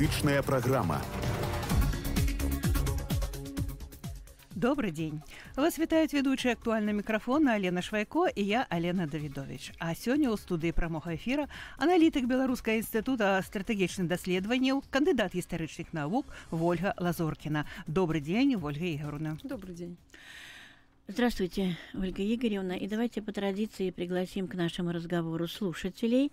Палітычная праграма. Добрый день. Вас вітаюць ведучая актуальна мікрафона Алена Швайко і я Алена Давідович. А сёння ў студыі прамога эфіра аналітык беларускага інстытута стратэгічных даследаванняў, кандыдат гістарычных навук Вольга Лазоркіна. Добрый день, Ольга Игоревна. Добрый день. Здравствуйте, Ольга Игоревна. И давайте по традиции пригласим к нашему разговору слушателей.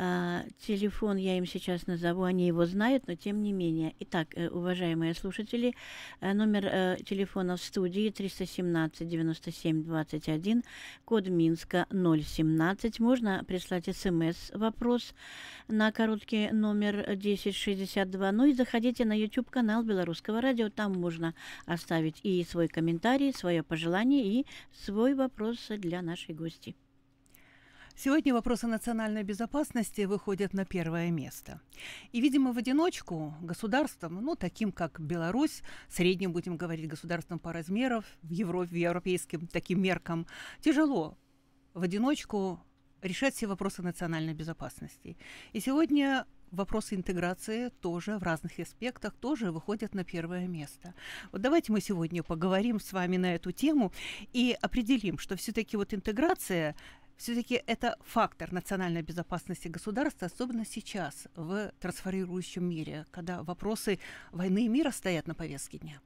А, телефон я им сейчас назову, они его знают, но тем не менее. Итак, э, уважаемые слушатели, э, номер э, телефона в студии 317 97 21, код Минска 017. Можно прислать смс-вопрос на короткий номер 1062. Ну и заходите на YouTube-канал Белорусского радио, там можно оставить и свой комментарий, свое пожелание и свой вопрос для нашей гости. Сегодня вопросы национальной безопасности выходят на первое место. И, видимо, в одиночку государством, ну, таким как Беларусь, средним, будем говорить, государством по размерам, в Европе, европейским таким меркам, тяжело в одиночку решать все вопросы национальной безопасности. И сегодня вопросы интеграции тоже в разных аспектах тоже выходят на первое место. Вот давайте мы сегодня поговорим с вами на эту тему и определим, что все-таки вот интеграция все-таки это фактор национальной безопасности государства, особенно сейчас, в трансформирующем мире, когда вопросы войны и мира стоят на повестке дня.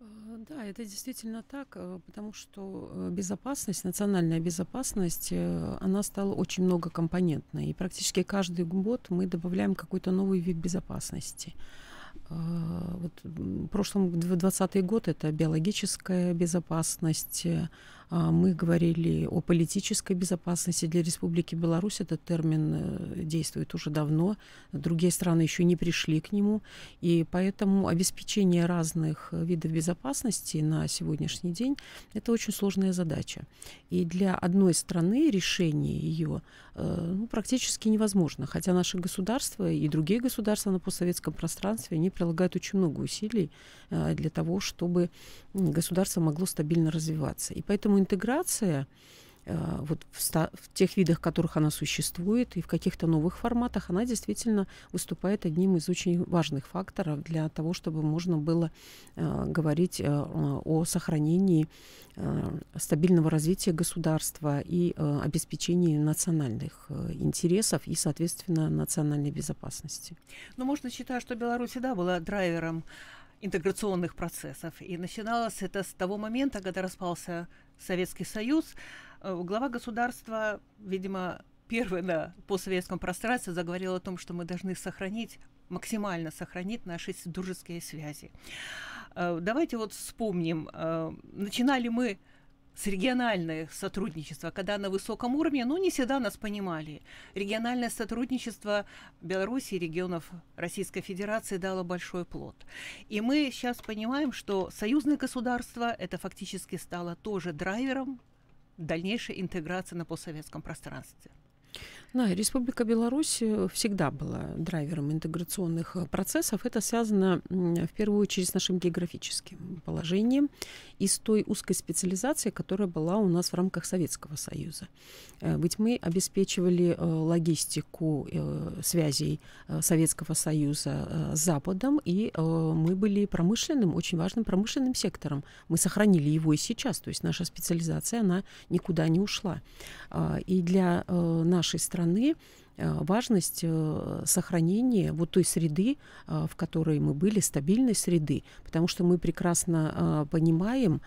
Э, да, это действительно так, э, потому что э, безопасность, национальная безопасность, она стала очень многокомпонентной. И практически каждый год мы добавляем какой-то новый вид безопасности. Вот в прошлом, в 2020 год это биологическая безопасность, мы говорили о политической безопасности для Республики Беларусь. Этот термин э, действует уже давно. Другие страны еще не пришли к нему. И поэтому обеспечение разных видов безопасности на сегодняшний день – это очень сложная задача. И для одной страны решение ее э, ну, практически невозможно. Хотя наши государства и другие государства на постсоветском пространстве, они прилагают очень много усилий э, для того, чтобы государство могло стабильно развиваться. И поэтому интеграция э, вот в, ста- в тех видах, в которых она существует, и в каких-то новых форматах, она действительно выступает одним из очень важных факторов для того, чтобы можно было э, говорить э, о сохранении э, стабильного развития государства и э, обеспечении национальных э, интересов и, соответственно, национальной безопасности. Ну, можно считать, что Беларусь всегда была драйвером интеграционных процессов. И начиналось это с того момента, когда распался Советский Союз. Э, глава государства, видимо, первый на постсоветском пространстве заговорил о том, что мы должны сохранить, максимально сохранить наши дружеские связи. Э, давайте вот вспомним, э, начинали мы с региональное сотрудничество, когда на высоком уровне, ну, не всегда нас понимали. Региональное сотрудничество Беларуси и регионов Российской Федерации дало большой плод. И мы сейчас понимаем, что союзное государство это фактически стало тоже драйвером дальнейшей интеграции на постсоветском пространстве. Да, Республика Беларусь э, всегда была драйвером интеграционных э, процессов. Это связано в первую очередь с нашим географическим положением и с той узкой специализацией, которая была у нас в рамках Советского Союза. Э, ведь мы обеспечивали логистику связей Советского Союза с Западом, и мы были промышленным, очень важным промышленным сектором. Мы сохранили его и сейчас, то есть наша специализация, она никуда не ушла. И для нашей страны страны э, важность э, сохранения вот той среды, э, в которой мы были, стабильной среды, потому что мы прекрасно понимаем,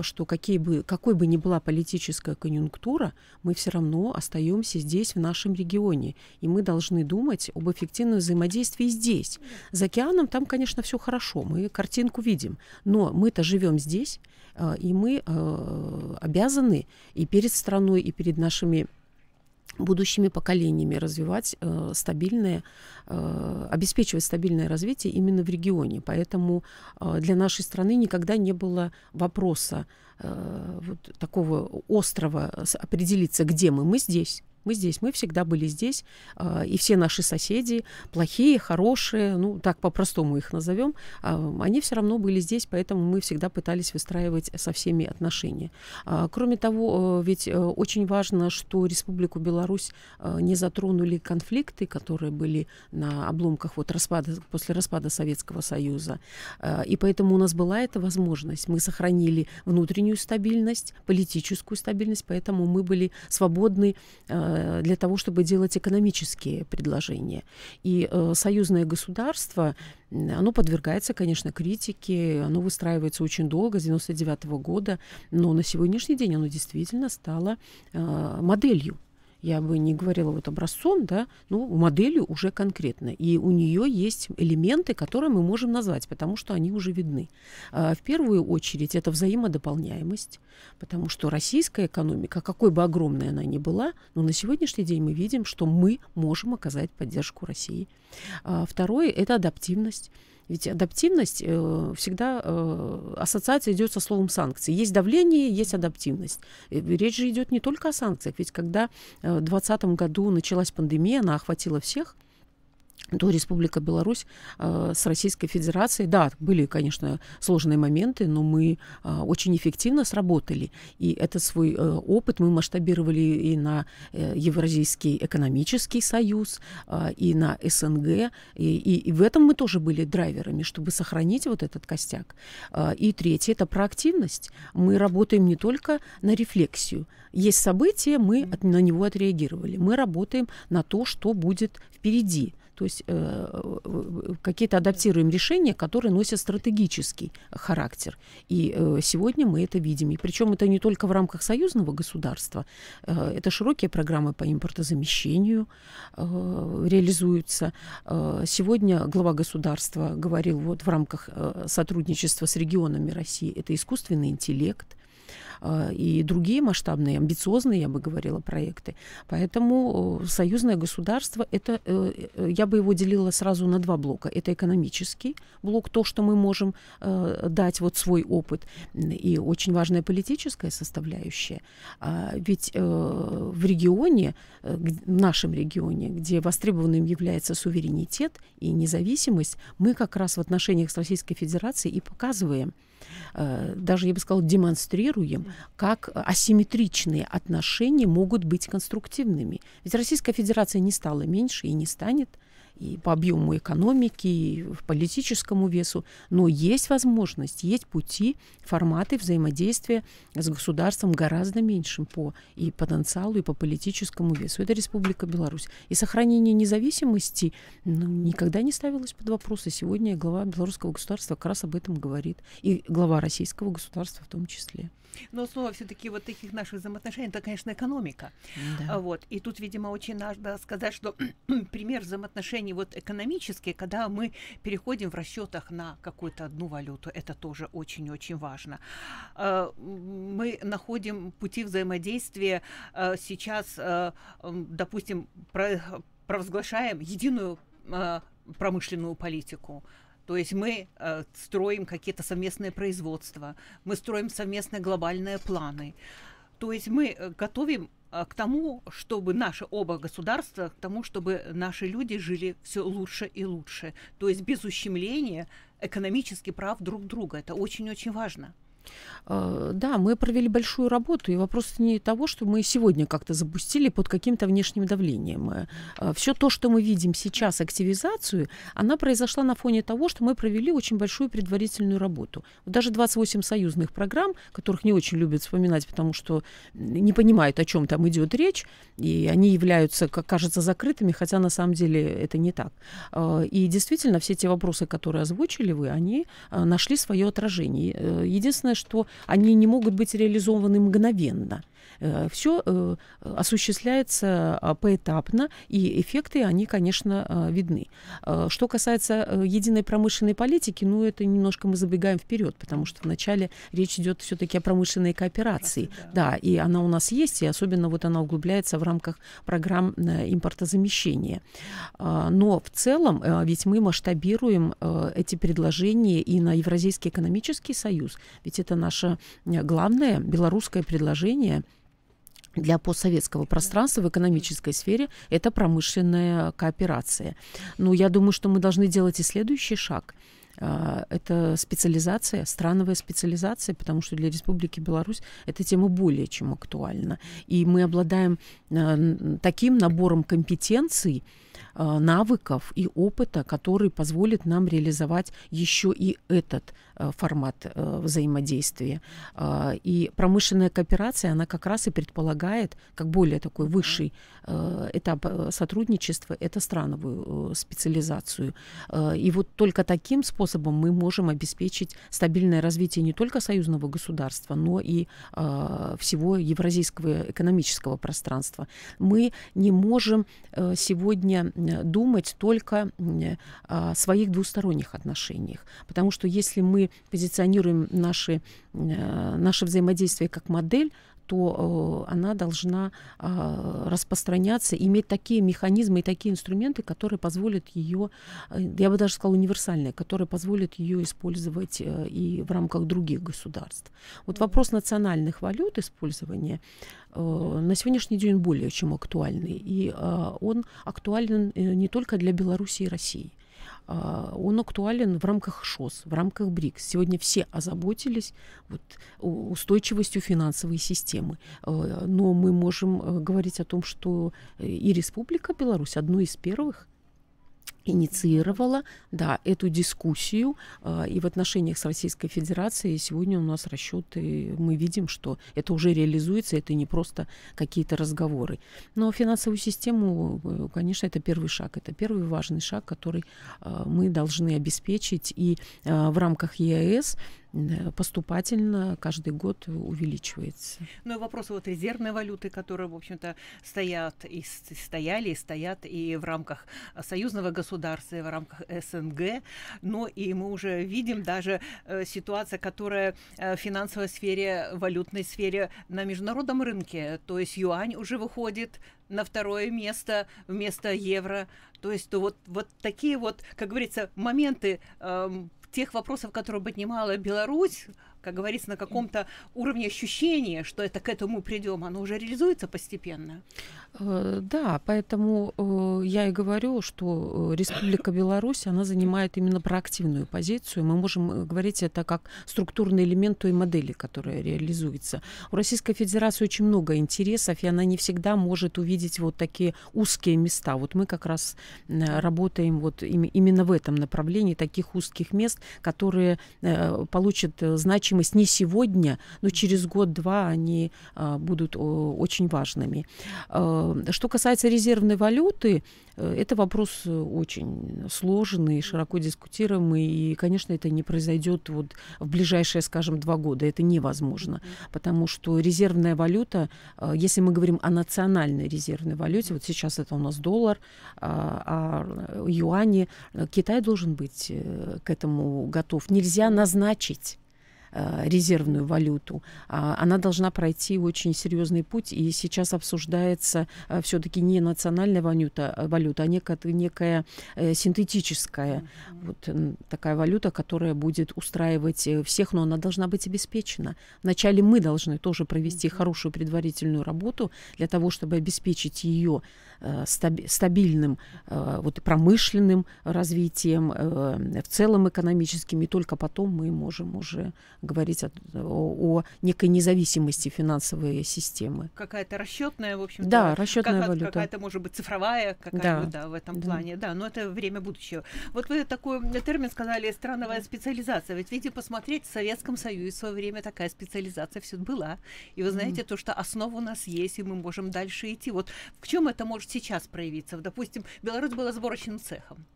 что какие бы, какой бы ни была политическая конъюнктура, мы все равно остаемся здесь, в нашем регионе, и мы должны думать об эффективном взаимодействии здесь. За океаном там, конечно, все хорошо, мы картинку видим, но мы-то живем здесь, и мы обязаны и перед страной, и перед нашими будущими поколениями развивать э, стабильное, э, обеспечивать стабильное развитие именно в регионе. Поэтому э, для нашей страны никогда не было вопроса э, вот такого острова определиться, где мы. Мы здесь. Мы здесь, мы всегда были здесь, э, и все наши соседи, плохие, хорошие, ну так по-простому их назовем, э, они все равно были здесь, поэтому мы всегда пытались выстраивать со всеми отношения. Э, кроме того, э, ведь э, очень важно, что Республику Беларусь э, не затронули конфликты, которые были на обломках вот распада, после распада Советского Союза, и поэтому у нас была эта возможность. Мы сохранили внутреннюю стабильность, политическую стабильность, поэтому мы были свободны для того, чтобы делать экономические предложения. И э, союзное государство, оно подвергается, конечно, критике, оно выстраивается очень долго, с 99 года, но на сегодняшний день оно действительно стало э, моделью я бы не говорила вот образцом, да, ну, моделью уже конкретно. И у нее есть элементы, которые мы можем назвать, потому что они уже видны. А, в первую очередь это взаимодополняемость, потому что российская экономика, какой бы огромной она ни была, но на сегодняшний день мы видим, что мы можем оказать поддержку России. А, второе – это адаптивность. Ведь адаптивность э, всегда э, ассоциация идет со словом санкции. Есть давление, есть адаптивность. И речь же идет не только о санкциях. Ведь когда э, в 2020 году началась пандемия, она охватила всех – то Республика Беларусь э, с Российской Федерацией, да, были, конечно, сложные моменты, но мы э, очень эффективно сработали. И этот свой э, опыт мы масштабировали и на э, Евразийский экономический союз, э, и на СНГ. И, и, и в этом мы тоже были драйверами, чтобы сохранить вот этот костяк. Э, и третье – это проактивность. Мы работаем не только на рефлексию. Есть события, мы от, на него отреагировали. Мы работаем на то, что будет впереди то есть э, какие-то адаптируем решения, которые носят стратегический характер. И э, сегодня мы это видим. И причем это не только в рамках союзного государства, э, это широкие программы по импортозамещению э, реализуются. Э, сегодня глава государства говорил вот в рамках э, сотрудничества с регионами России, это искусственный интеллект, и другие масштабные, амбициозные, я бы говорила, проекты. Поэтому союзное государство, это, э, э, я бы его делила сразу на два блока. Это экономический блок, то, что мы можем э, дать вот свой опыт, и очень важная политическая составляющая. А ведь в регионе, в нашем регионе, где востребованным является суверенитет и независимость, мы как раз в отношениях с Российской Федерацией и показываем, Э, даже, я бы сказала, демонстрируем, как асимметричные отношения могут быть конструктивными. Ведь Российская Федерация не стала меньше и не станет и по объему экономики, и политическому весу, но есть возможность, есть пути, форматы взаимодействия с государством гораздо меньшим по и потенциалу, и по политическому весу. Это Республика Беларусь. И сохранение независимости ну, никогда не ставилось под вопрос. И сегодня глава белорусского государства как раз об этом говорит. И глава российского государства в том числе. Но основа все-таки вот таких наших взаимоотношений это, конечно, экономика. Да. Вот. И тут, видимо, очень надо сказать, что пример взаимоотношений вот экономические, когда мы переходим в расчетах на какую-то одну валюту, это тоже очень-очень важно. А, мы находим пути взаимодействия а, сейчас, а, допустим, провозглашаем единую промышленную политику. То есть мы э, строим какие-то совместные производства, мы строим совместные глобальные планы. То есть мы э, готовим э, к тому, чтобы наши оба государства, к тому, чтобы наши люди жили все лучше и лучше. То есть без ущемления экономических прав друг друга. Это очень-очень важно. А, да, мы провели большую работу, и вопрос не того, что мы сегодня как-то запустили под каким-то внешним давлением. А, Все то, что мы видим сейчас, активизацию, она произошла на фоне того, что мы провели очень большую предварительную работу. Даже 28 союзных программ, которых не очень любят вспоминать, потому что не понимают, о чем там идет речь, и они являются, как кажется, закрытыми, хотя на самом деле это не так. И действительно, все те вопросы, которые озвучили вы, они нашли свое отражение. Э, единственное, что они не могут быть реализованы мгновенно. Э, Все э, осуществляется а, поэтапно, и эффекты, они, конечно, а, видны. Э, что касается единой промышленной политики, ну, это немножко мы забегаем вперед, потому что вначале речь идет все-таки о промышленной кооперации. Да. да, и она у нас есть, и особенно вот она углубляется в рамках программ импортозамещения. А, но в целом, ведь мы масштабируем эти предложения и на Евразийский экономический союз, ведь это наше главное белорусское предложение – для постсоветского пространства в экономической сфере это промышленная кооперация. Но я думаю, что мы должны делать и следующий шаг. А, это специализация, страновая специализация, потому что для Республики Беларусь эта тема более чем актуальна. И мы обладаем а, таким набором компетенций, навыков и опыта, который позволит нам реализовать еще и этот Э, формат э, взаимодействия. И промышленная кооперация, она как раз и предполагает, как более такой высший э, этап сотрудничества, это страновую специализацию. И вот только таким способом мы можем обеспечить стабильное развитие не только союзного государства, но и всего евразийского экономического пространства. Мы не можем сегодня думать только о своих двусторонних отношениях, потому что если мы позиционируем наши, э, наше взаимодействие как модель, то э, она должна э, распространяться, иметь такие механизмы и такие инструменты, которые позволят ее, я бы даже сказала, универсальные, которые позволят ее использовать и в рамках других государств. Вот вопрос национальных валют использования на сегодняшний день более чем актуальный. И он актуален не только для Беларуси и России. А, он актуален в рамках ШОС, в рамках БРИКС. Сегодня все озаботились вот, устойчивостью финансовой системы. А, но мы можем э, говорить о том, что и Республика Беларусь одной из первых инициировала да, эту дискуссию. Э, и в отношениях с Российской Федерацией сегодня у нас расчеты, мы видим, что это уже реализуется, это не просто какие-то разговоры. Но финансовую систему, э, конечно, это первый шаг, это первый важный шаг, который э, мы должны обеспечить. И в рамках ЕАЭС поступательно каждый год увеличивается. Ну и вопросы вот резервной валюты, которые, в общем-то, стоят и стояли, и стоят и в рамках союзного государства, и в рамках СНГ. Но и мы уже видим даже э, ситуация, которая э, в финансовой сфере, валютной сфере на международном рынке. То есть юань уже выходит на второе место вместо евро. То есть то вот, вот такие вот, как говорится, моменты эм, тех вопросов, которые поднимала Беларусь, как говорится, на каком-то уровне ощущения, что это к этому придем, оно уже реализуется постепенно. Э, да, поэтому э, я и говорю, что э, Республика Беларусь, она занимает именно проактивную позицию. Мы можем говорить это как структурный элемент той модели, которая реализуется. У Российской Федерации очень много интересов, и она не всегда может увидеть вот такие узкие места. Вот мы как раз работаем вот именно в этом направлении, таких узких мест, которые получат значимость значимость не сегодня, но через год-два они а, будут очень важными. А, что касается резервной валюты, э, это вопрос очень сложный, широко дискутируемый, и, конечно, это не произойдет вот в ближайшие, скажем, два года. Это невозможно, потому что резервная валюта, а, если мы говорим о национальной резервной валюте, вот сейчас это у нас доллар, а, а юани, Китай должен быть э, к этому готов. Нельзя назначить Э, резервную валюту, а, она должна пройти очень серьезный путь, и сейчас обсуждается э, все-таки не национальная валюта, а валюта, а некая, некая э, синтетическая вот такая валюта, которая будет устраивать всех, но она должна быть обеспечена. Вначале мы должны тоже провести хорошую предварительную работу для того, чтобы обеспечить ее стабильным вот, промышленным развитием, в целом экономическим, и только потом мы можем уже говорить о, о, о некой независимости финансовой системы. Какая-то расчетная, в общем Да, расчетная как, валюта. Какая-то, может быть, цифровая какая-то, да. да, в этом да. плане. Да, но это время будущего. Вот вы такой термин сказали «страновая специализация». Ведь, видите, посмотреть, в Советском Союзе в свое время такая специализация все была. И вы знаете, mm. то, что основа у нас есть, и мы можем дальше идти. Вот в чем это может сейчас проявиться? Допустим, Беларусь была сборочным цехом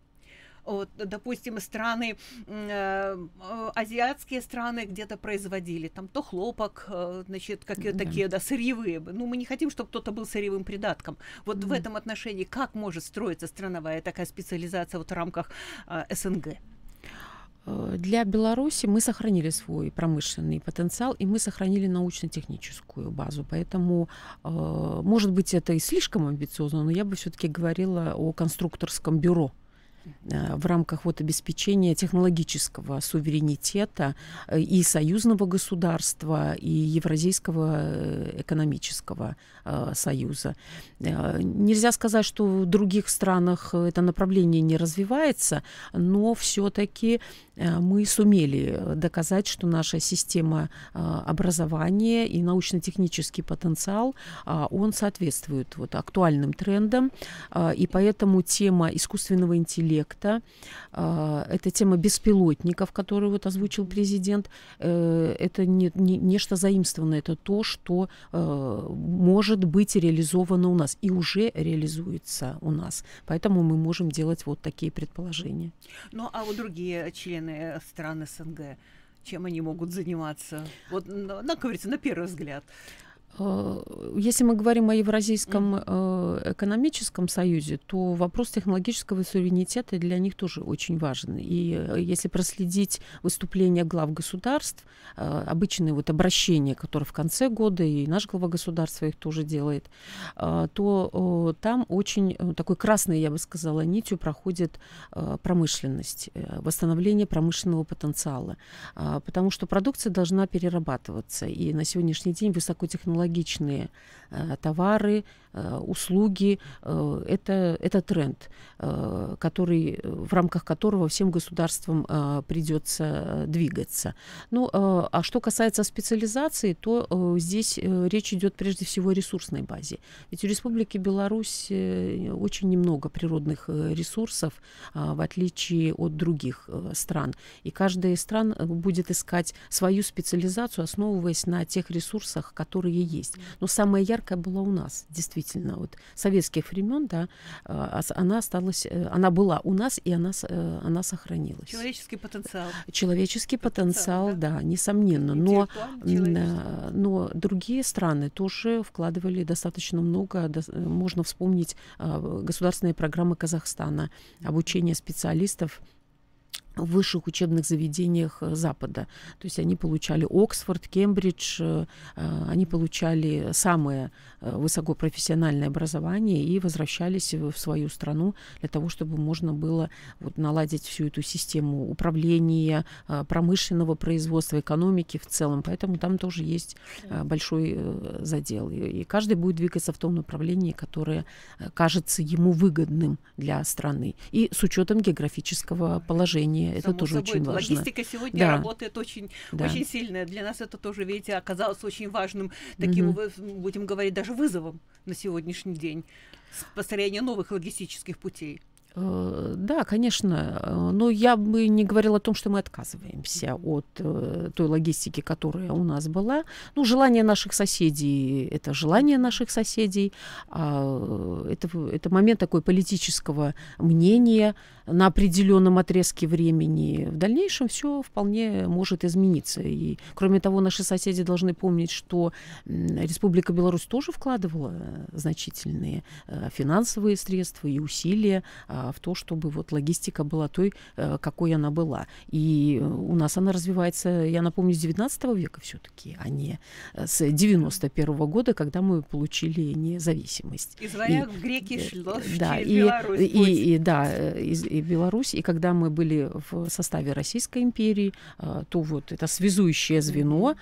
вот, допустим, страны, э, азиатские страны где-то производили там то хлопок, э, значит, какие mm-hmm. такие, да, сырьевые. Ну, мы не хотим, чтобы кто-то был сырьевым придатком. Вот mm-hmm. в этом отношении как может строиться страновая такая специализация вот в рамках э, СНГ? Э, для Беларуси мы сохранили свой промышленный потенциал, и мы сохранили научно-техническую базу. Поэтому, э, может быть, это и слишком амбициозно, но я бы все-таки говорила о конструкторском бюро в рамках вот обеспечения технологического суверенитета э, и союзного государства, и Евразийского э, экономического союза. Нельзя сказать, что в других странах это направление не развивается, но все-таки мы сумели доказать, что наша система образования и научно-технический потенциал, он соответствует вот актуальным трендам, и поэтому тема искусственного интеллекта интеллекта. А, это тема беспилотников, которую вот озвучил президент. Э, это не, не, нечто заимствованное, это то, что э, может быть реализовано у нас и уже реализуется у нас. Поэтому мы можем делать вот такие предположения. Ну а вот другие члены стран СНГ, чем они могут заниматься? Вот, ну, как говорится, на первый взгляд. Э, если мы говорим о Евразийском э, экономическом союзе, то вопрос технологического суверенитета для них тоже очень важен. И э, если проследить выступления глав государств, обычные вот обращения, которые в конце года, и наш глава государства их тоже делает, то там очень такой красной, я бы сказала, нитью проходит промышленность, восстановление промышленного потенциала. Потому что продукция должна перерабатываться. И на сегодняшний день высокотехнологичная технологичные э, товары, э, услуги. Э, это, это тренд, который, в рамках которого всем государствам придется двигаться. Ну, а что касается специализации, то здесь речь идет прежде всего о ресурсной базе. Ведь у Республики Беларусь очень немного природных ресурсов, в отличие от других стран. И каждая из стран будет искать свою специализацию, основываясь на тех ресурсах, которые есть. Но самая яркая была у нас, действительно, вот советских времен, да, а, она осталась, э, она была у нас и она, э, она сохранилась. Человеческий потенциал. Человеческий потенциал, потенциал да? да, несомненно. Но, но другие страны тоже вкладывали достаточно много. Можно вспомнить а, государственные программы Казахстана, обучение специалистов в высших учебных заведениях э, Запада. То есть они получали Оксфорд, Кембридж, э, э, они получали самое высокопрофессиональное образование и возвращались в свою страну для того, чтобы можно было вот наладить всю эту систему управления, промышленного производства, экономики в целом. Поэтому там тоже есть большой задел. И каждый будет двигаться в том направлении, которое кажется ему выгодным для страны. И с учетом географического положения оборудование, это тоже собой. очень важно. Логистика сегодня да. работает очень, да. очень сильная. Для нас это тоже, видите, оказалось очень важным, таким, угу. будем говорить, даже вызовом на сегодняшний день построение новых логистических путей. Э, да, конечно, э, но я бы не говорила о том, что мы отказываемся от э, той логистики, которая у нас была. Ну, желание наших соседей – это желание наших соседей, а это, это момент такой политического мнения на определенном отрезке времени. В дальнейшем все вполне может измениться. И, кроме того, наши соседи должны помнить, что Республика Беларусь тоже вкладывала значительные финансовые средства и усилия а, в то, чтобы вот логистика была той, э, какой она была. И у нас она развивается, я напомню, с 19 века все-таки, а не э, с 91 -го года, когда мы получили независимость. Из в греки э, шло да, и, Беларусь. И, и, да, из, и Беларусь. И когда мы были в составе Российской империи, то вот это связующее звено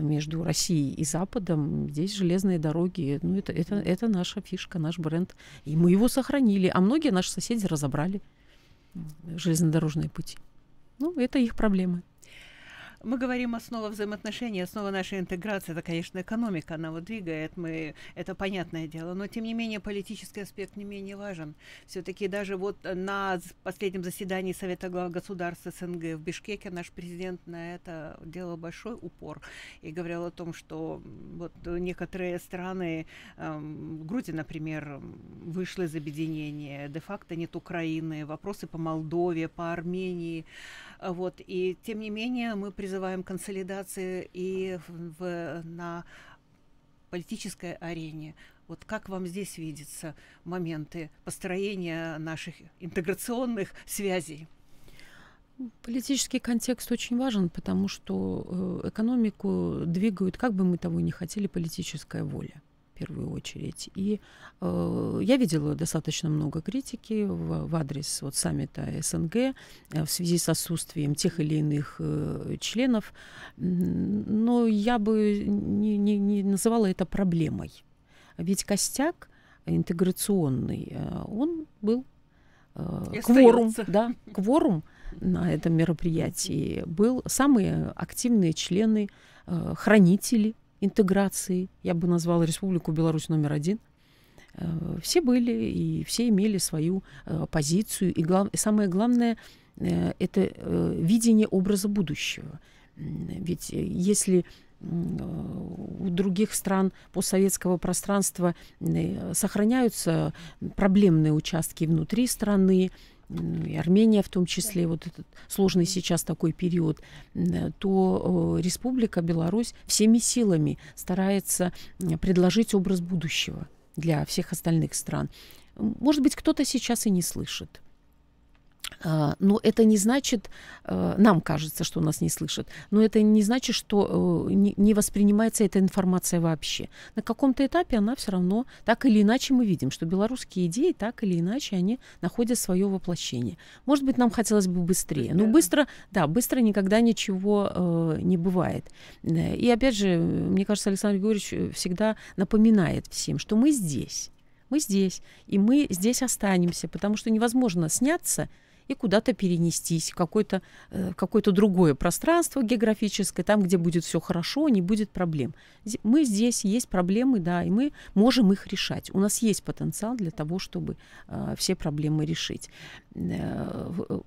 между Россией и Западом, здесь железные дороги, ну это, это, это наша фишка, наш бренд. И мы его сохранили. А многие наши соседи разобрали железнодорожные пути. Ну, это их проблемы. Мы говорим основа взаимоотношений, основа нашей интеграции, это, конечно, экономика, она вот двигает, мы, это понятное дело, но, тем не менее, политический аспект не менее важен. Все-таки даже вот на последнем заседании Совета глав государств СНГ в Бишкеке наш президент на это делал большой упор и говорил о том, что вот некоторые страны, эм, Грузия, например, вышла из объединения, де-факто нет Украины, вопросы по Молдове, по Армении, вот, и тем не менее мы призываем консолидации и в, на политической арене. Вот как вам здесь видятся моменты построения наших интеграционных связей? Политический контекст очень важен, потому что э, экономику двигают, как бы мы того ни хотели, политическая воля первую очередь. И э, я видела достаточно много критики в, в адрес вот саммита СНГ э, в связи с отсутствием тех или иных э, членов, но я бы не, не, не называла это проблемой. Ведь костяк интеграционный, э, он был э, кворум, да, кворум на этом мероприятии был самые активные члены, э, хранители интеграции, я бы назвала Республику Беларусь номер один. Э, все были и все имели свою э, позицию. И, глав, самое главное, э, это видение образа будущего. Ведь если у других стран постсоветского пространства сохраняются проблемные участки внутри страны, и Армения в том числе, вот этот сложный сейчас такой период, то э, Республика Беларусь всеми силами старается предложить образ будущего для всех остальных стран. Может быть, кто-то сейчас и не слышит. А, но это не значит, э, нам кажется, что нас не слышат, но это не значит, что э, не воспринимается эта информация вообще. На каком-то этапе она все равно, так или иначе мы видим, что белорусские идеи, так или иначе, они находят свое воплощение. Может быть, нам хотелось бы быстрее, но быстро, да, быстро никогда ничего э, не бывает. И опять же, мне кажется, Александр Григорьевич всегда напоминает всем, что мы здесь, мы здесь, и мы здесь останемся, потому что невозможно сняться и куда-то перенестись в какое-то э, какое другое пространство географическое, там, где будет все хорошо, не будет проблем. Мы здесь, есть проблемы, да, и мы можем их решать. У нас есть потенциал для того, чтобы э, все проблемы решить.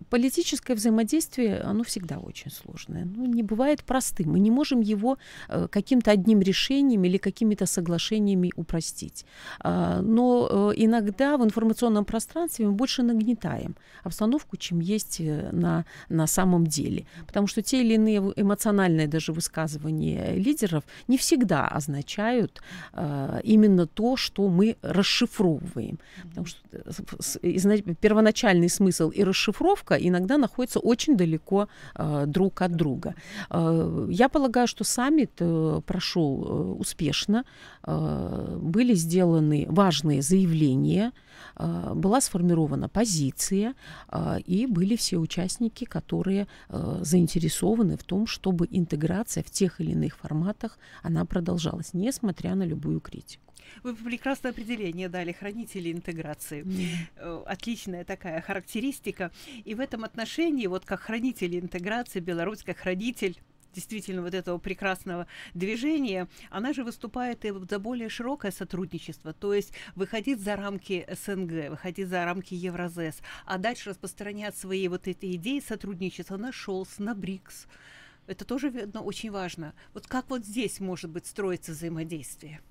Политическое взаимодействие, оно всегда очень сложное. Ну, не бывает простым. Мы не можем его э, каким-то одним решением или какими-то соглашениями упростить. Э, но э, иногда в информационном пространстве мы больше нагнетаем обстановку, чем есть э, на, на самом деле. Потому что те или иные эмоциональные даже высказывания лидеров не всегда означают именно то, что мы расшифровываем. Потому что первоначальный смысл и расшифровка иногда находятся очень далеко э, друг от друга. Э, я полагаю, что саммит э, прошел э, успешно. Э, были сделаны важные заявления, э, была сформирована позиция, э, и были все участники, которые э, заинтересованы в том, чтобы интеграция в тех или иных форматах, она продолжалась, несмотря на любую критику. Вы прекрасное определение дали хранители интеграции. Mm. Отличная такая характеристика. И в этом отношении, вот как хранители интеграции, Беларусь как хранитель действительно вот этого прекрасного движения, она же выступает и за более широкое сотрудничество, то есть выходить за рамки СНГ, выходить за рамки Евразес, а дальше распространять свои вот эти идеи сотрудничества на ШОЛС, на БРИКС. Это тоже, видно, очень важно. Вот как вот здесь может быть строиться взаимодействие?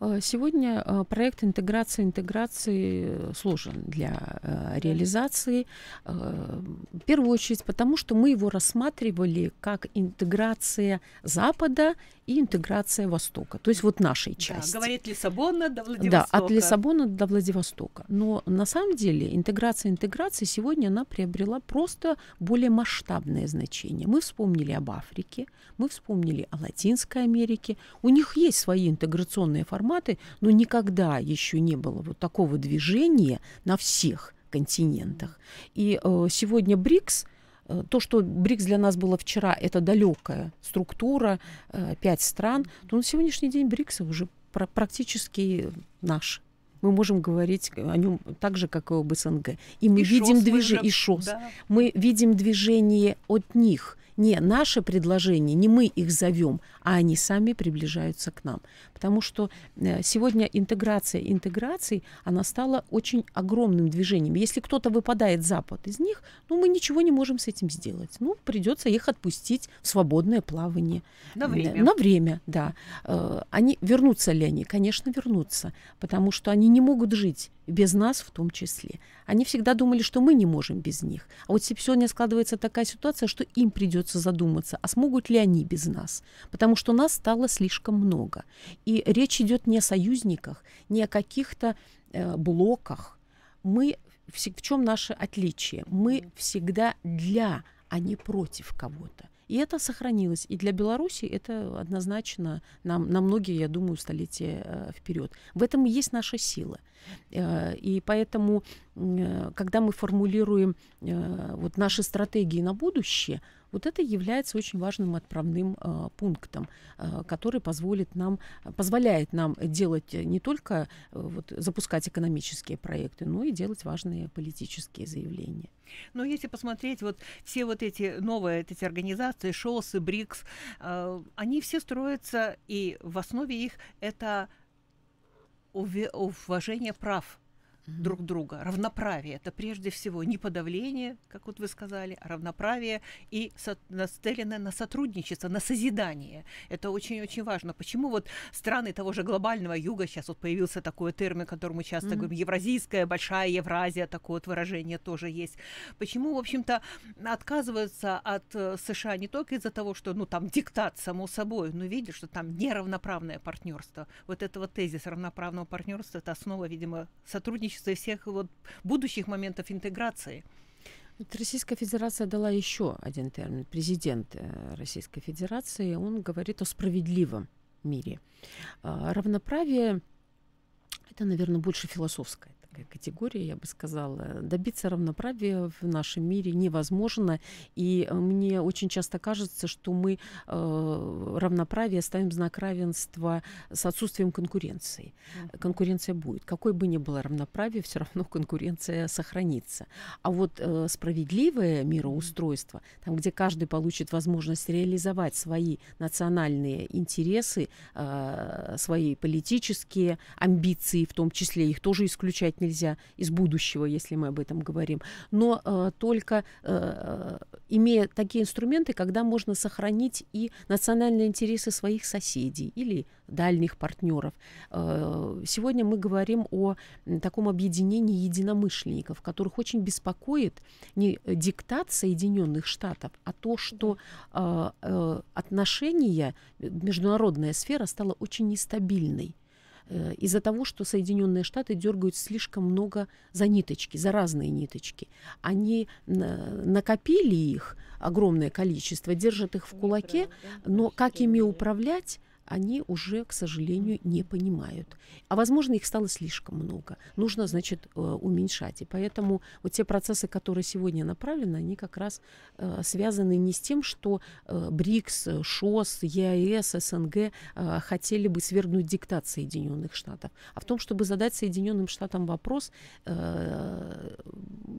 Э, сегодня э, проект интеграции интеграции сложен для э, реализации. В первую очередь потому, что мы его рассматривали как интеграция Запада и интеграция Востока, то есть вот нашей части. Да, говорит Лиссабона до Владивостока. Да, от Лиссабона до Владивостока. Но на самом деле интеграция интеграции сегодня она приобрела просто более масштабное значение. Мы вспомнили об Африке, мы вспомнили о Латинской Америке. У них есть свои интеграционные форматы, но никогда еще не было вот такого движения на всех континентах. И э, сегодня БРИКС э, то, что БРИКС для нас было вчера, это далекая структура, э, пять стран, то на сегодняшний день БРИКС уже практически наш. Мы можем говорить о нем так же, как и об СНГ. И мы и видим движение, и ШОС. Да. Мы видим движение от них не наше предложение, не мы их зовем, а они сами приближаются к нам. Потому что э, сегодня интеграция интеграции, она стала очень огромным движением. Если кто-то выпадает Запад из них, ну мы ничего не можем с этим сделать. Ну, придется их отпустить в свободное плавание. На время. На время, да. Э, они вернутся ли они? Конечно, вернутся, потому что они не могут жить без нас в том числе. Они всегда думали, что мы не можем без них. А вот сегодня складывается такая ситуация, что им придется задуматься, а смогут ли они без нас? Потому что нас стало слишком много. И речь идет не о союзниках, не о каких-то э, блоках. Мы в чем наше отличие? Мы всегда для, а не против кого-то. И это сохранилось. И для Беларуси это однозначно нам, на многие, я думаю, столетия э, вперед. В этом и есть наша сила. Э, и поэтому, э, когда мы формулируем вот наши стратегии на будущее, вот это является очень важным отправным э, пунктом, э, который позволит нам, позволяет нам делать не только э, вот, запускать экономические проекты, но и делать важные политические заявления. Но если посмотреть вот все вот эти новые эти организации, ШОС и БРИКС, э, они все строятся, и в основе их это уважение прав друг друга. Равноправие – это прежде всего не подавление, как вот вы сказали, а равноправие и со- нацеленное на сотрудничество, на созидание. Это очень-очень важно. Почему вот страны того же глобального юга, сейчас вот появился такой термин, который мы часто mm-hmm. говорим, евразийская, большая Евразия, такое вот выражение тоже есть. Почему, в общем-то, отказываются от э, США не только из-за того, что, ну, там, диктат, само собой, но видят, что там неравноправное партнерство. Вот это вот тезис равноправного партнерства – это основа, видимо, сотрудничества сотрудничества и всех вот будущих моментов интеграции. Российская Федерация дала еще один термин. Президент э, Российской Федерации, он говорит о справедливом мире. А, равноправие – это, наверное, больше философское такая категория, я бы сказала. Добиться равноправия в нашем мире невозможно. И э, мне очень часто кажется, что мы э, равноправие ставим знак равенства с отсутствием конкуренции. Конкуренция будет. Какой бы ни было равноправие, все равно конкуренция сохранится. А вот э, справедливое мироустройство, там, где каждый получит возможность реализовать свои национальные интересы, э, свои политические амбиции, в том числе их тоже исключать нельзя из будущего, если мы об этом говорим, но э, только э, имея такие инструменты, когда можно сохранить и национальные интересы своих соседей или дальних партнеров. Э, сегодня мы говорим о таком объединении единомышленников, которых очень беспокоит не диктат Соединенных Штатов, а то, что э, э, отношения, международная сфера стала очень нестабильной. Э, из-за того, что Соединенные Штаты дергают слишком много за ниточки, за разные ниточки. Они накопили их огромное количество, держат их в кулаке, но как ими управлять, они уже, к сожалению, не понимают. А возможно, их стало слишком много. Нужно, значит, э, уменьшать. И поэтому вот те процессы, которые сегодня направлены, они как раз э, связаны не с тем, что э, БРИКС, ШОС, ЕАЭС, СНГ хотели бы свергнуть диктат Соединенных Штатов, а в том, чтобы задать Соединенным Штатам вопрос,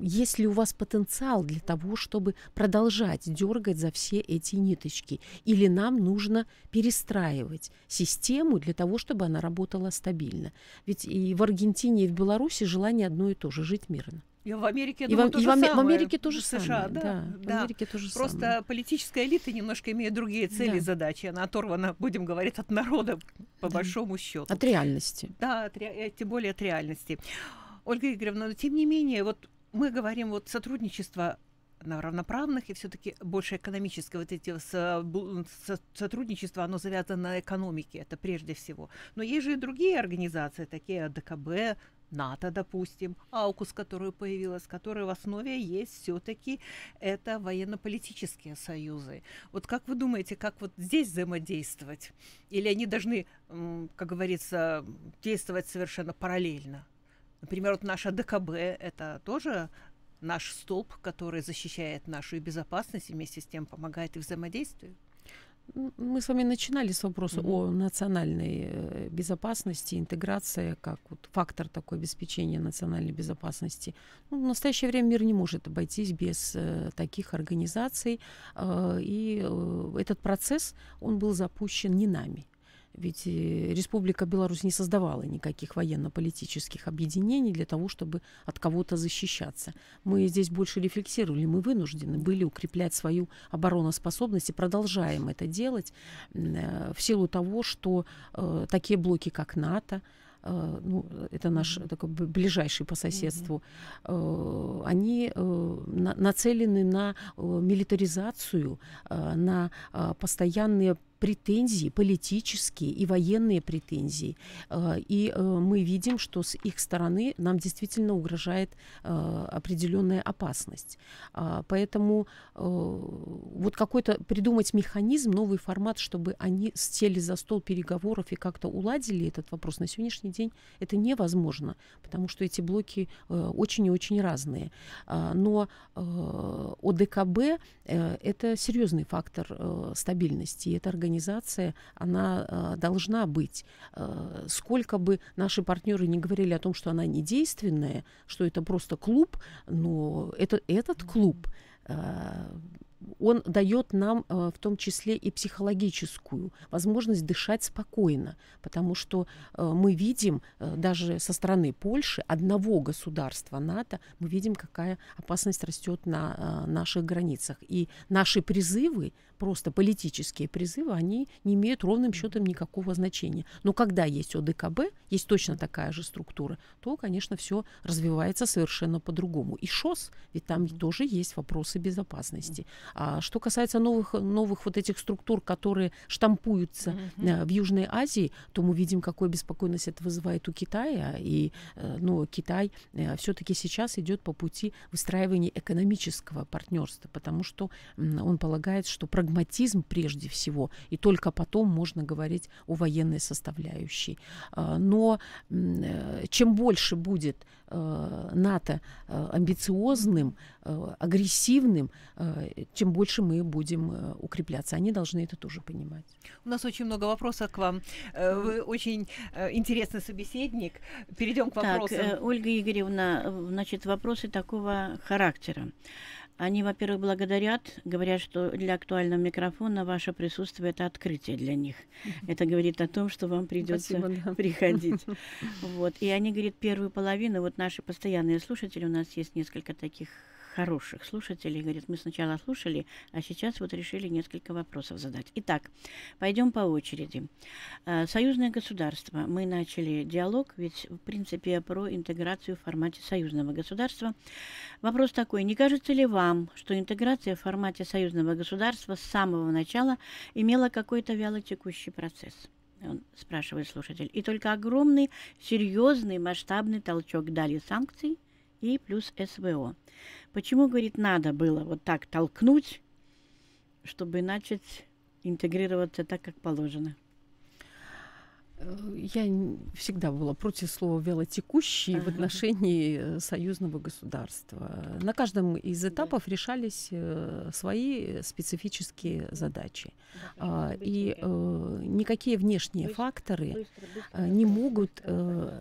есть ли у вас потенциал для того, чтобы продолжать дергать за все эти ниточки, или нам нужно перестраивать выстраивать систему для того, чтобы она работала стабильно. Ведь и в Аргентине, и в Беларуси желание одно и то же – жить мирно. И в Америке, я и думаю, в, то и же в, самое. в Америке тоже США, самое. Да, да, да. В Америке тоже Просто самое. политическая элита немножко имеет другие цели да. и задачи. Она оторвана, будем говорить, от народа, по да. большому счету. От реальности. Да, от ре... тем более от реальности. Ольга Игоревна, но тем не менее, вот мы говорим вот сотрудничество на равноправных, и все-таки больше экономическое вот эти со, сотрудничество, оно завязано на экономике, это прежде всего. Но есть же и другие организации, такие АДКБ, НАТО, допустим, АУКУС, которая появилась, которая в основе есть все-таки это военно-политические союзы. Вот как вы думаете, как вот здесь взаимодействовать? Или они должны, как говорится, действовать совершенно параллельно? Например, вот наша ДКБ это тоже наш столб, который защищает нашу безопасность и вместе с тем помогает и взаимодействию? Мы с вами начинали с вопроса mm-hmm. о национальной э, безопасности, интеграция как вот фактор такой обеспечения национальной безопасности. Ну, в настоящее время мир не может обойтись без э, таких организаций, э, и э, этот процесс он был запущен не нами. Ведь э, Республика Беларусь не создавала никаких военно-политических объединений для того, чтобы от кого-то защищаться. Мы здесь больше рефлексировали, мы вынуждены были укреплять свою обороноспособность и продолжаем это делать э, в силу того, что э, такие блоки, как НАТО, ну, это наш такой ближайший по соседству, mm-hmm. они нацелены на милитаризацию, на постоянные претензии политические и военные претензии. Э, и э, мы видим, что с их стороны нам действительно угрожает э, определенная опасность. А, поэтому вот какой-то придумать механизм, новый формат, чтобы они сели за стол переговоров и как-то уладили этот вопрос, на сегодняшний день это невозможно, потому что эти блоки очень и очень разные. А, но ОДКБ это серьезный фактор стабильности, это организация, она э, должна быть. Э, сколько бы наши партнеры не говорили о том, что она не действенная, что это просто клуб, но это, этот клуб э, он дает нам э, в том числе и психологическую возможность дышать спокойно, потому что э, мы видим э, даже со стороны Польши, одного государства НАТО, мы видим, какая опасность растет на наших границах. И наши призывы, просто политические призывы, они не имеют ровным счетом никакого значения. Но когда есть ОДКБ, есть точно такая же структура, то, конечно, все развивается совершенно по-другому. И ШОС, ведь там тоже есть вопросы безопасности. А что касается новых, новых вот этих структур, которые штампуются mm-hmm. в Южной Азии, то мы видим, какую беспокойность это вызывает у Китая. И э, ну, Китай э, все-таки сейчас идет по пути выстраивания экономического партнерства, потому что он полагает, что прагматизм прежде всего, и только потом можно говорить о военной составляющей. А, но чем больше будет НАТО амбициозным, агрессивным, тем больше мы будем э, укрепляться. Они должны это тоже понимать. У нас очень много вопросов к вам. Э, вы очень э, интересный собеседник. Перейдем к вопросам. Так, Ольга Игоревна, значит, вопросы такого характера. Они, во-первых, благодарят, говорят, что для актуального микрофона ваше присутствие это открытие для них. Это говорит о том, что вам придется Спасибо, да. приходить. Вот. И они говорят, первую половину, вот наши постоянные слушатели, у нас есть несколько таких хороших слушателей. Говорят, мы сначала слушали, а сейчас вот решили несколько вопросов задать. Итак, пойдем по очереди. А, союзное государство. Мы начали диалог, ведь в принципе про интеграцию в формате союзного государства. Вопрос такой, не кажется ли вам, что интеграция в формате союзного государства с самого начала имела какой-то вялотекущий процесс? Он спрашивает слушатель. И только огромный, серьезный, масштабный толчок дали санкций и плюс СВО. Почему, говорит, надо было вот так толкнуть, чтобы начать интегрироваться так, как положено? Э, я всегда была против слова «велотекущий» ага. в отношении э, союзного государства. На каждом из этапов да. решались э, свои специфические задачи. Да, и э, никакие внешние быстро, факторы быстро, быстро, не могут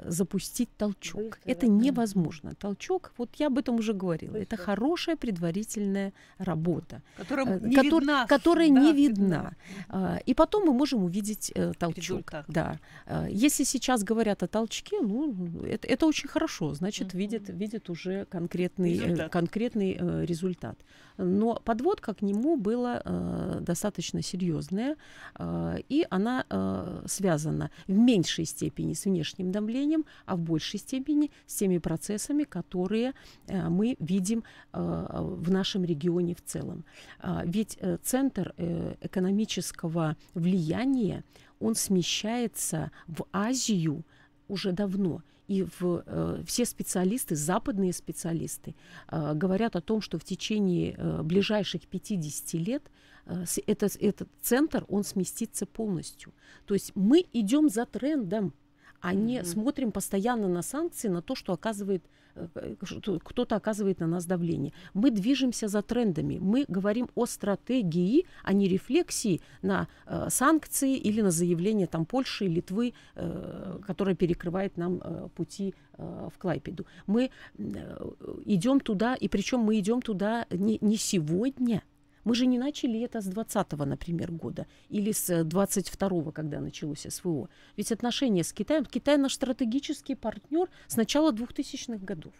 запустить толчок. Это невозможно. Толчок, вот я об этом уже говорила, это хорошая предварительная работа, которая не котор, видна. Которая да, не видна. видна. И потом мы можем увидеть толчок. Результат. Да. Э, если сейчас говорят о толчке, ну, это, это очень хорошо, значит, mm-hmm. видят, видят уже конкретный, э, результат. конкретный э, результат. Но подводка к нему была э, достаточно серьезная, э, и она э, связана в меньшей степени с внешним давлением, а в большей степени с теми процессами, которые э, мы видим э, в нашем регионе в целом. Э, ведь э, центр э, экономического влияния он смещается в Азию уже давно. И в, э, все специалисты, западные специалисты, э, говорят о том, что в течение э, ближайших 50 лет э, этот, этот центр, он сместится полностью. То есть мы идем за трендом, а mm-hmm. не смотрим постоянно на санкции, на то, что оказывает кто-то оказывает на нас давление. Мы движемся за трендами. Мы говорим о стратегии, а не рефлексии на э, санкции или на заявление там Польши, Литвы, э, которая перекрывает нам э, пути э, в Клайпеду. Мы э, идем туда, и причем мы идем туда не, не сегодня, мы же не начали это с 20-го, например, года или с 22-го, когда началось СВО. Ведь отношения с Китаем, Китай наш стратегический партнер с начала 2000-х годов.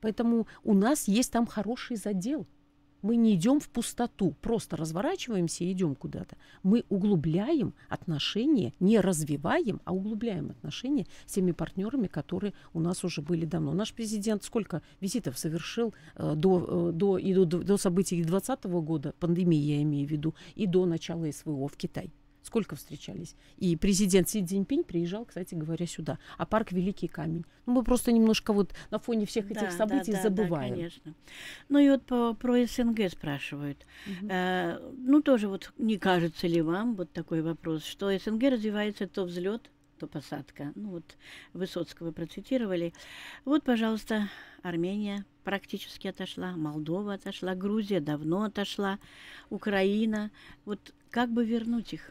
Поэтому у нас есть там хороший задел – мы не идем в пустоту, просто разворачиваемся и идем куда-то. Мы углубляем отношения, не развиваем, а углубляем отношения с теми партнерами, которые у нас уже были давно. Наш президент сколько визитов совершил э, до, э, до, и до, до событий 2020 года, пандемии я имею в виду, и до начала СВО в Китай. Сколько встречались? И президент Си Цзиньпинь приезжал, кстати говоря, сюда. А парк Великий Камень. Ну, мы просто немножко вот на фоне всех этих Да, событий да, да, забываем. Да, конечно. Ну и вот по, про СНГ спрашивают. Мгм. Э, ну тоже вот не кажется ли вам вот такой вопрос, что СНГ развивается то взлет, то посадка. Ну вот Высоцкого процитировали. Вот, пожалуйста, Армения практически отошла, Молдова отошла, Грузия давно отошла, Украина. Вот как бы вернуть их,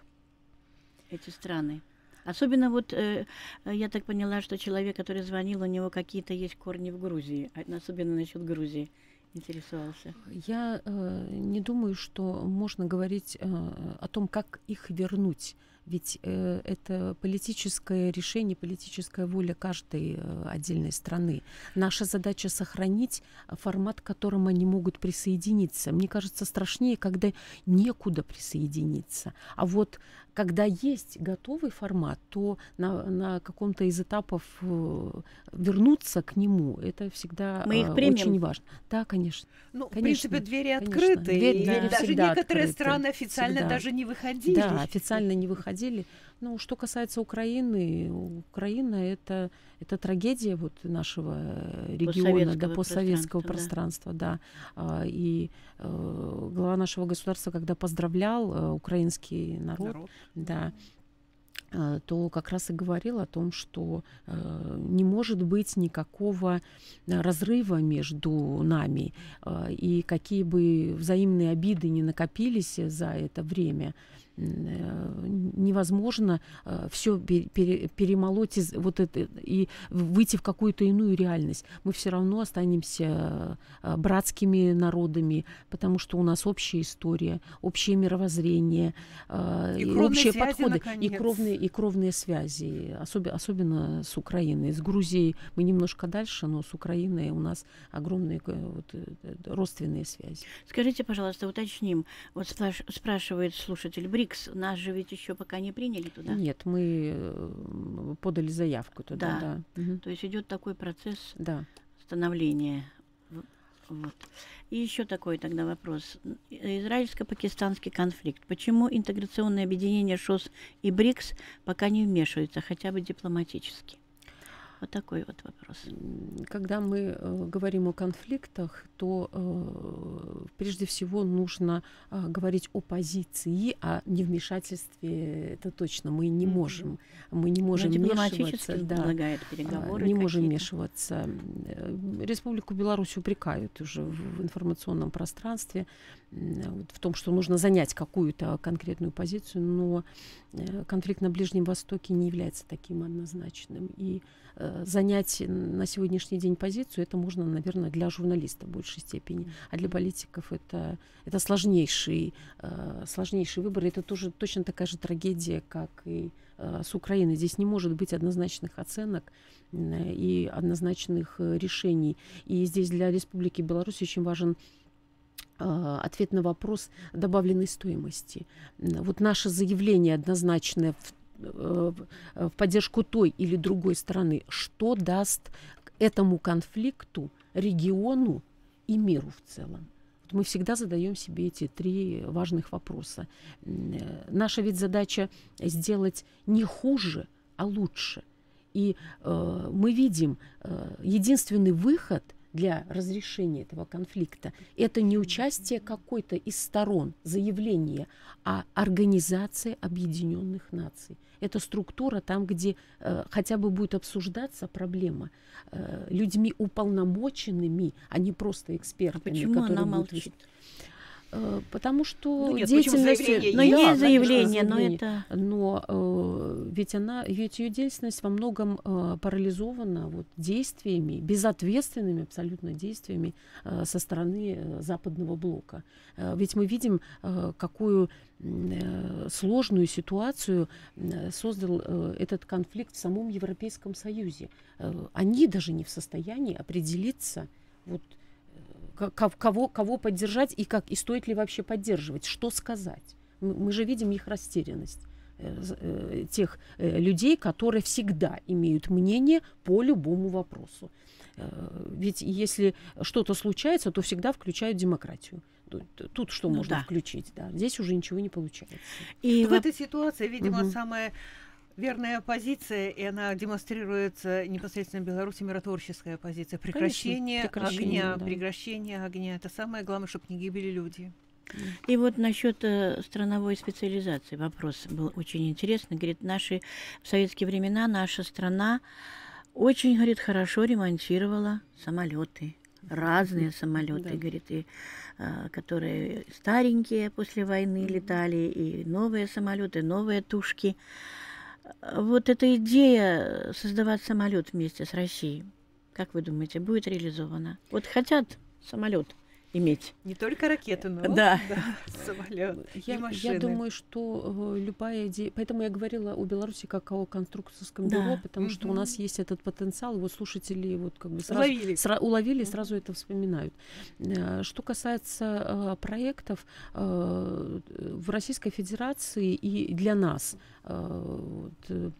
эти страны? Особенно вот, э, э, я так поняла, что человек, который звонил, у него какие-то есть корни в Грузии, а особенно насчет Грузии интересовался. Я э, не думаю, что можно говорить э, о том, как их вернуть. Ведь э, это политическое решение, политическая воля каждой э, отдельной страны. Наша задача сохранить формат, к которому они могут присоединиться. Мне кажется, страшнее, когда некуда присоединиться. А вот когда есть готовый формат, то на, на каком-то из этапов э, вернуться к нему, это всегда Мы их э, примем? очень важно. Да, конечно. Ну, в Конечно, принципе, двери конечно. открыты. Дверь- и двери даже некоторые открыты. страны официально Всегда. даже не выходили. Да, официально не выходили. Ну, что касается Украины, Украина это, это трагедия вот нашего э, региона, да, Постсоветского пространства, пространства, да. А, И э, глава нашего государства, когда поздравлял э, украинский народ, Народ. да, э, то как раз и говорил о том, что э, не может быть никакого разрыва между нами, э, и какие бы взаимные обиды не накопились за это время, невозможно все перемолоть из, вот это, и выйти в какую-то иную реальность. Мы все равно останемся э, братскими народами, потому что у нас общая история, общее мировоззрение, э, И и общие связи, подходы, и наконец. кровные, и кровные связи, особенно, особенно с Украиной. С Грузией мы немножко дальше, но с Украиной у нас огромные э, вот, э, э, родственные связи. Скажите, пожалуйста, уточним. Вот спраш- спрашивает слушатель БРИКС, нас же ведь еще пока не приняли туда. Нет, мы э, подали заявку туда, Да. да. То есть идет такой процесс Да. становления. Вот. И еще такой тогда вопрос. Израильско-пакистанский конфликт. Почему интеграционное объединение ШОС и БРИКС пока не вмешивается, хотя бы дипломатически? Вот такой вот вопрос. Когда мы э, говорим о конфликтах, то э, прежде всего нужно э, говорить о позиции, а не вмешательстве. Это точно мы не можем, мы не можем дипломатически вмешиваться. Да. предлагает А, переговоры. Не можем вмешиваться. Э, Республику Беларусь упрекают уже в в информационном пространстве в том, что нужно занять какую-то конкретную позицию, но э, конфликт на Ближнем Востоке не является таким однозначным. И занять на сегодняшний день позицию это можно, наверное, для журналиста в большей степени, а для политиков это, это сложнейший, э, сложнейший выбор. Это тоже точно такая же трагедия, как и э, с Украиной. Здесь не может быть однозначных оценок и однозначных э, решений. И здесь для Республики Беларусь очень важен э, ответ на вопрос добавленной стоимости. Вот наше заявление однозначное в, э, в- э, в поддержку той или другой стороны, что даст этому конфликту, региону и миру в целом. Мы всегда задаем себе эти три важных вопроса. Э, Наша ведь задача сделать не хуже, а лучше. И э, мы видим э, единственный выход для разрешения этого конфликта это не участие какой-то из сторон заявления, а организация Объединенных Наций. Это структура там, где э, хотя бы будет обсуждаться проблема э, людьми уполномоченными, а не просто А экспертами. почему которые она будут молчит? Э, Потому что Ну нет, деятельность... заявление Но есть, Да, заявление, но это... Но э, ведь она, ведь ее деятельность во многом э, парализована вот, действиями, безответственными абсолютно действиями э, со стороны э, западного блока. Э, ведь мы видим, э, какую э, сложную ситуацию м, создал э, этот конфликт в самом Европейском Союзе. Э, они даже не в состоянии определиться, вот, э, кого, кого поддержать и как и стоит ли вообще поддерживать, что сказать. Мы мы же видим их растерянность э, э, тех э, людей, которые всегда имеют мнение по любому вопросу. Ведь если что-то случается, то всегда включают демократию. тут что ну, можно да. включить, да. Здесь уже ничего не получается. И в этой ситуации, видимо, угу. самая верная позиция, и она демонстрируется непосредственно в Беларуси миротворческая позиция. Прекращение, Конечно, прекращение огня, да. прекращение огня. Это самое главное, чтобы не гибли люди. И вот насчет э, страновой специализации вопрос был очень интересный. Говорит, наши в советские времена наша страна очень, говорит, хорошо ремонтировала самолеты, разные самолеты, да. говорит, и, а, которые старенькие после войны летали, и новые самолеты, новые тушки вот эта идея создавать самолет вместе с Россией, как вы думаете, будет реализована? Вот хотят самолет иметь. Не только ракеты, но да. да, самолет я, и машины. Я думаю, что э, любая идея... Поэтому я говорила о Беларуси как о конструкторском да. бюро, потому mm-hmm. что у нас есть этот потенциал. Вот слушатели вот как бы сразу уловили, сра- уловили mm-hmm. сразу это вспоминают. Э, что касается э, проектов э, в Российской Федерации и для нас, э, вот,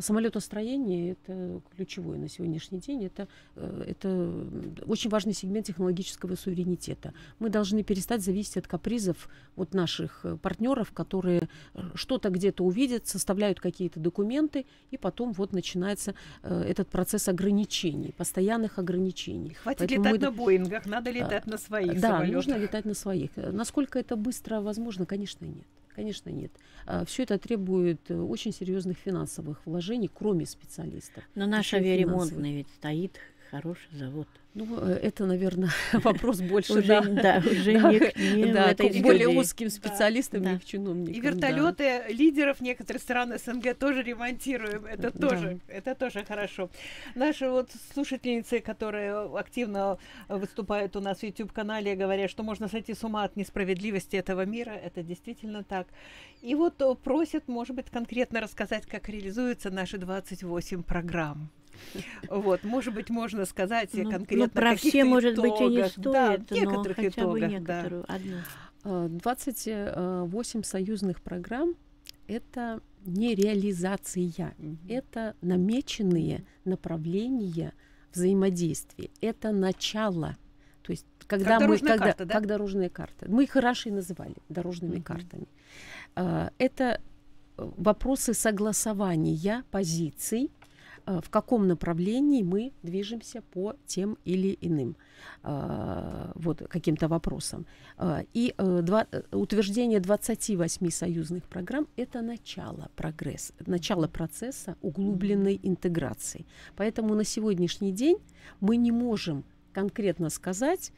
самолетостроение – это ключевое на сегодняшний день. Это, э, это очень важный сегмент технологического суверенитета. Мы должны перестать зависеть от капризов вот наших э, партнеров, которые что-то где-то увидят, составляют какие-то документы, и потом вот начинается этот процесс ограничений, постоянных ограничений. Хватит Поэтому летать мы... на Боингах, надо летать на своих Да, самолетах. нужно летать на своих. Насколько это быстро возможно, конечно, нет. Конечно, нет. А, Все это требует э, очень серьезных финансовых вложений, кроме специалистов. Но наш авиаремонтный ведь стоит хороший завод. Ну, э, это, наверное, вопрос больше уже, да, уже да, не, не да, к более узким специалистам, да. не к чиновникам. И вертолеты да. лидеров некоторых стран СНГ тоже ремонтируем. Это тоже, да. это тоже хорошо. Наши вот слушательницы, которые активно выступают у нас в YouTube-канале, говорят, что можно сойти с ума от несправедливости этого мира. Это действительно так. И вот просят, может быть, конкретно рассказать, как реализуются наши 28 программ. Вот, может быть, можно сказать ну, конкретно. Ну, про все, может итогах, быть, и не стоит, да, некоторых но хотя итогах, бы некоторую, да. одну. 28 а, союзных программ – это не реализация, mm-hmm. это намеченные направления взаимодействия, это начало. То есть, когда как мы, когда, карта, да? как дорожные карты, мы их раньше и называли дорожными mm-hmm. картами. А, это вопросы согласования позиций в каком направлении мы движемся по тем или иным э, вот, каким-то вопросам. Э, и два, утверждение 28 союзных программ – это начало прогресса, начало процесса углубленной интеграции. Поэтому на сегодняшний день мы не можем конкретно сказать,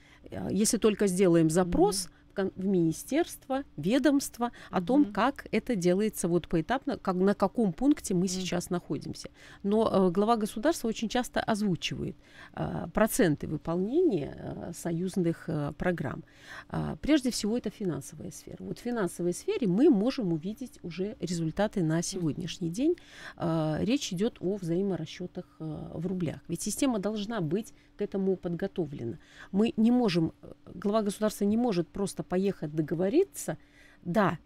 если только сделаем запрос, mm-hmm в министерство, ведомство о mm-hmm. том, как это делается вот поэтапно, как, на каком пункте мы mm-hmm. сейчас находимся. Но э, глава государства очень часто озвучивает э, проценты выполнения э, союзных э, программ. Э, прежде всего это финансовая сфера. Вот в финансовой сфере мы можем увидеть уже результаты на сегодняшний день. Э, речь идет о взаиморасчетах э, в рублях. Ведь система должна быть к этому подготовлена. Мы не можем, э, глава государства не может просто поехать договориться. Да,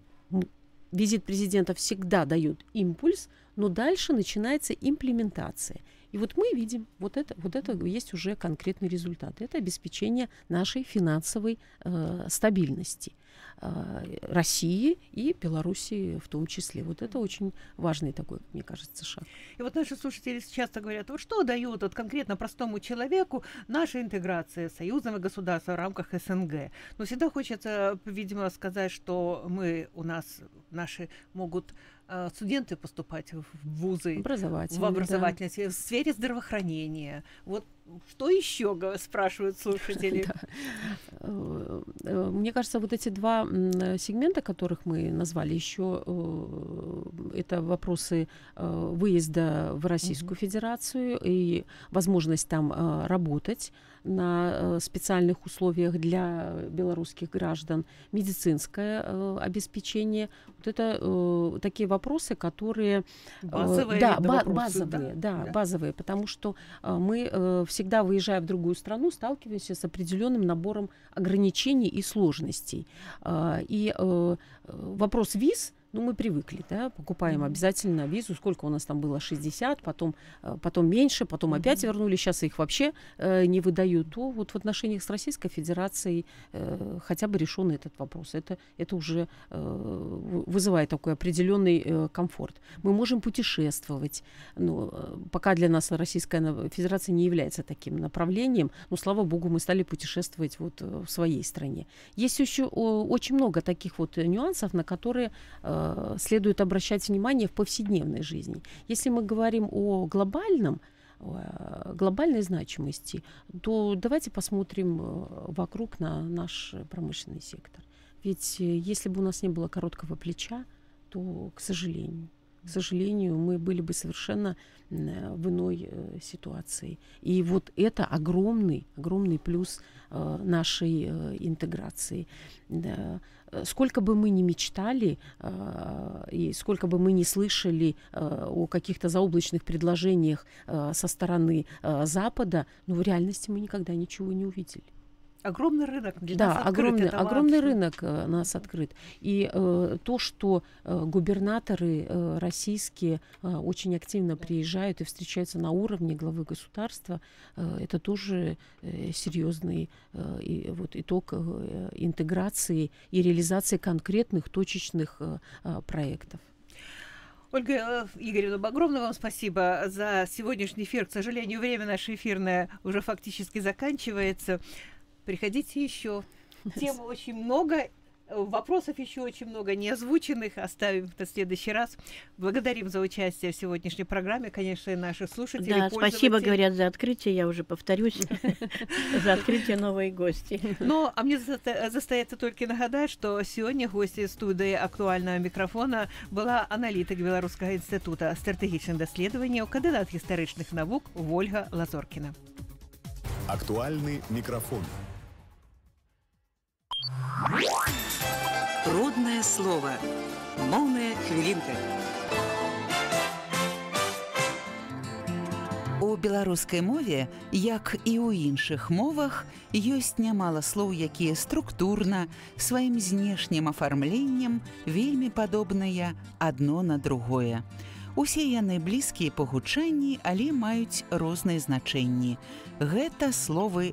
визит президента всегда дает импульс, но дальше начинается имплементация. И вот мы видим, вот это, вот это есть уже конкретный результат. Это обеспечение нашей финансовой э, стабильности. Э, России и Белоруссии в том числе. Вот это очень важный такой, мне кажется, шаг. И вот наши слушатели часто говорят, вот что дает вот конкретно простому человеку наша интеграция союзного государства в рамках СНГ. Но всегда хочется, видимо, сказать, что мы у нас наши могут студенты поступать в вузы, в образовательной да. в сфере здравоохранения. Вот что еще спрашивают слушатели? Э, э, мне кажется, вот эти два сегмента, которых мы назвали, еще э, это вопросы выезда в Российскую Федерацию и возможность там работать на специальных условиях для белорусских граждан, медицинское обеспечение. Вот это такие вопросы, которые базовые, да, ба- вопросы, базовые, да, да, да, базовые, потому что мы все всегда, выезжая в другую страну, сталкиваемся с определенным набором ограничений и сложностей. И э, вопрос виз ну, мы привыкли, да, покупаем mm-hmm. обязательно визу, сколько у нас там было, 60, потом, э, потом меньше, потом mm-hmm. опять вернули, сейчас их вообще э, не выдают, то вот в отношениях с Российской Федерацией э, хотя бы решен этот вопрос. Это, это уже э, вызывает такой определенный э, комфорт. Мы можем путешествовать, но э, пока для нас Российская Федерация не является таким направлением, но, слава богу, мы стали путешествовать вот э, в своей стране. Есть еще очень много таких вот нюансов, на которые э, Э, следует обращать внимание в повседневной жизни. Если мы говорим о глобальном, глобальной значимости, то давайте посмотрим э, вокруг на наш промышленный сектор. Ведь э, если бы у нас не было короткого плеча, то, к сожалению, к сожалению, мы были бы совершенно в иной ситуации. И вот это огромный, огромный плюс нашей интеграции. Э, сколько бы мы ни мечтали э, и сколько бы мы ни слышали э, о каких-то заоблачных предложениях со стороны Запада, но в реальности мы никогда ничего не увидели. Огромный рынок для да, нас открыт, огромный, огромный рынок э, нас открыт. И э, то, что э, губернаторы э, российские э, очень активно приезжают и встречаются на уровне главы государства, э, это тоже э, серьезный э, и, вот, итог э, интеграции и реализации конкретных точечных э, э проектов. Ольга э, Игоревна, огромное вам спасибо за сегодняшний эфир. К сожалению, время наше эфирное уже фактически заканчивается. Приходите еще. Тем очень много. Вопросов еще очень много не озвученных. Оставим на следующий раз. Благодарим за участие в сегодняшней программе, конечно, и наших слушателей. Да, спасибо, говорят, за открытие. Я уже повторюсь. За открытие новой гости. Ну, а мне застаецца только нагадать, что сегодня гости студии актуального микрофона была аналитик Белорусского института стратегічных даследаванняў, кандидат гістарычных навук Вольга Лазоркина. Актуальный микрофон. Родное слово. Моўная хвілінка. У беларускай мове, як і ў іншых мовах, ёсць нямала слоў, якія структурна, сваім знешнім афармленнем вельмі падобныя адно на другое. Усе яны блізкія па гучанні, але маюць розныя значэнні. Гэта словы